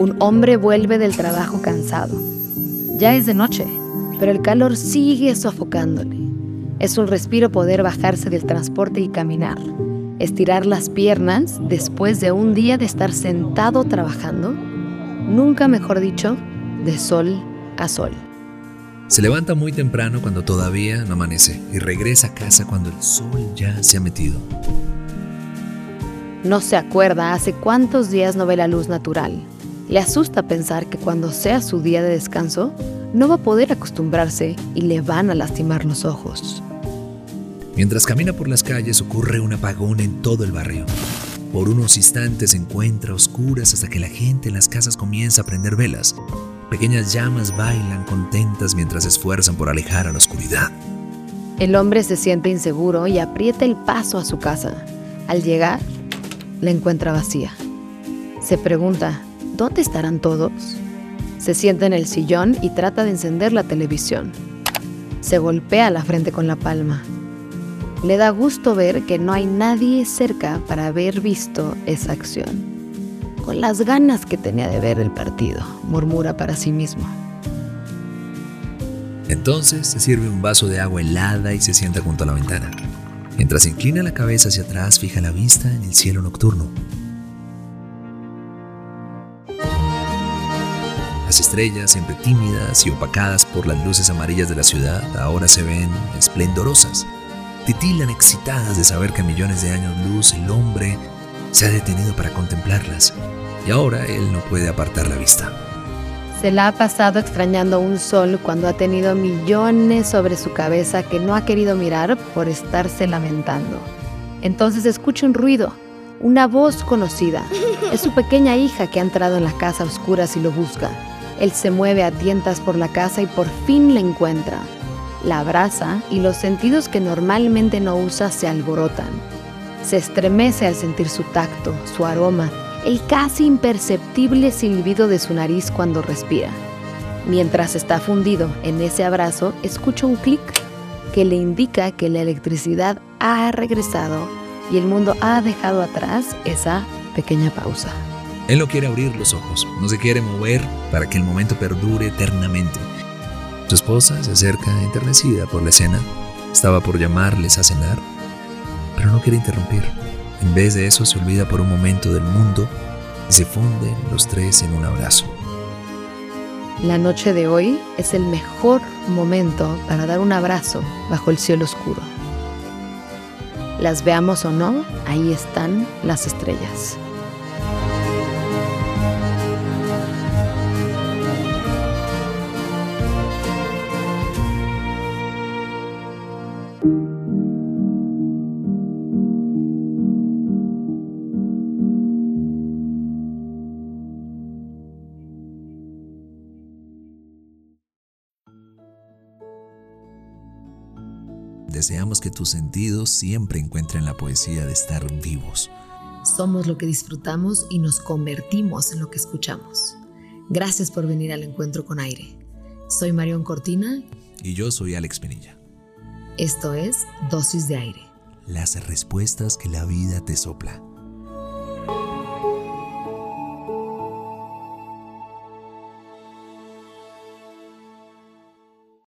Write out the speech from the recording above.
Un hombre vuelve del trabajo cansado. Ya es de noche, pero el calor sigue sofocándole. Es un respiro poder bajarse del transporte y caminar, estirar las piernas después de un día de estar sentado trabajando, nunca mejor dicho, de sol a sol. Se levanta muy temprano cuando todavía no amanece y regresa a casa cuando el sol ya se ha metido. No se acuerda hace cuántos días no ve la luz natural, le asusta pensar que cuando sea su día de descanso, no va a poder acostumbrarse y le van a lastimar los ojos. Mientras camina por las calles ocurre un apagón en todo el barrio. Por unos instantes se encuentra a oscuras hasta que la gente en las casas comienza a prender velas. Pequeñas llamas bailan contentas mientras se esfuerzan por alejar a la oscuridad. El hombre se siente inseguro y aprieta el paso a su casa. Al llegar, la encuentra vacía. Se pregunta, ¿Dónde estarán todos? Se sienta en el sillón y trata de encender la televisión. Se golpea la frente con la palma. Le da gusto ver que no hay nadie cerca para haber visto esa acción. Con las ganas que tenía de ver el partido, murmura para sí mismo. Entonces se sirve un vaso de agua helada y se sienta junto a la ventana. Mientras inclina la cabeza hacia atrás, fija la vista en el cielo nocturno. Las estrellas, siempre tímidas y opacadas por las luces amarillas de la ciudad, ahora se ven esplendorosas. Titilan excitadas de saber que a millones de años luz el hombre se ha detenido para contemplarlas y ahora él no puede apartar la vista. Se la ha pasado extrañando un sol cuando ha tenido millones sobre su cabeza que no ha querido mirar por estarse lamentando. Entonces escucha un ruido, una voz conocida. Es su pequeña hija que ha entrado en la casa oscura y lo busca. Él se mueve a tientas por la casa y por fin la encuentra. La abraza y los sentidos que normalmente no usa se alborotan. Se estremece al sentir su tacto, su aroma, el casi imperceptible silbido de su nariz cuando respira. Mientras está fundido en ese abrazo, escucha un clic que le indica que la electricidad ha regresado y el mundo ha dejado atrás esa pequeña pausa. Él no quiere abrir los ojos, no se quiere mover para que el momento perdure eternamente. Su esposa se acerca enternecida por la escena. Estaba por llamarles a cenar, pero no quiere interrumpir. En vez de eso se olvida por un momento del mundo y se funden los tres en un abrazo. La noche de hoy es el mejor momento para dar un abrazo bajo el cielo oscuro. Las veamos o no, ahí están las estrellas. Deseamos que tus sentidos siempre encuentren la poesía de estar vivos. Somos lo que disfrutamos y nos convertimos en lo que escuchamos. Gracias por venir al encuentro con aire. Soy Marión Cortina. Y yo soy Alex Penilla. Esto es Dosis de Aire. Las respuestas que la vida te sopla.